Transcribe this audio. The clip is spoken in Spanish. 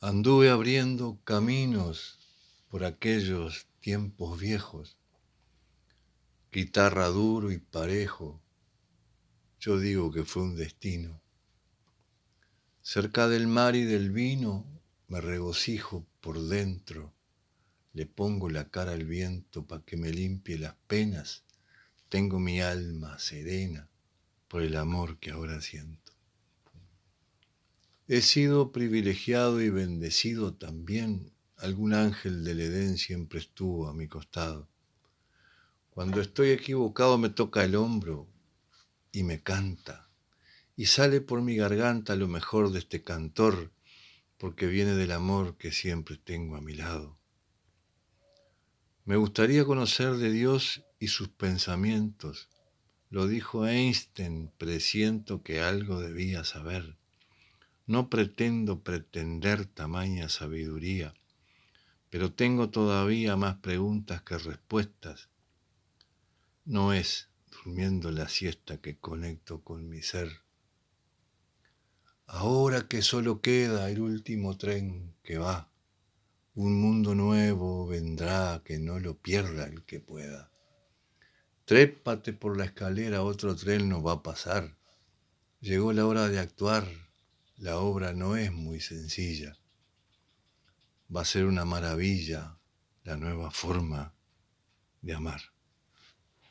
Anduve abriendo caminos por aquellos tiempos viejos, guitarra duro y parejo, yo digo que fue un destino. Cerca del mar y del vino me regocijo por dentro, le pongo la cara al viento pa' que me limpie las penas, tengo mi alma serena por el amor que ahora siento. He sido privilegiado y bendecido también. Algún ángel del Edén siempre estuvo a mi costado. Cuando estoy equivocado me toca el hombro y me canta. Y sale por mi garganta lo mejor de este cantor, porque viene del amor que siempre tengo a mi lado. Me gustaría conocer de Dios y sus pensamientos. Lo dijo Einstein, presiento que algo debía saber. No pretendo pretender tamaña sabiduría, pero tengo todavía más preguntas que respuestas. No es durmiendo la siesta que conecto con mi ser. Ahora que solo queda el último tren que va, un mundo nuevo vendrá que no lo pierda el que pueda. Trépate por la escalera, otro tren no va a pasar. Llegó la hora de actuar la obra no es muy sencilla. Va a ser una maravilla la nueva forma de amar.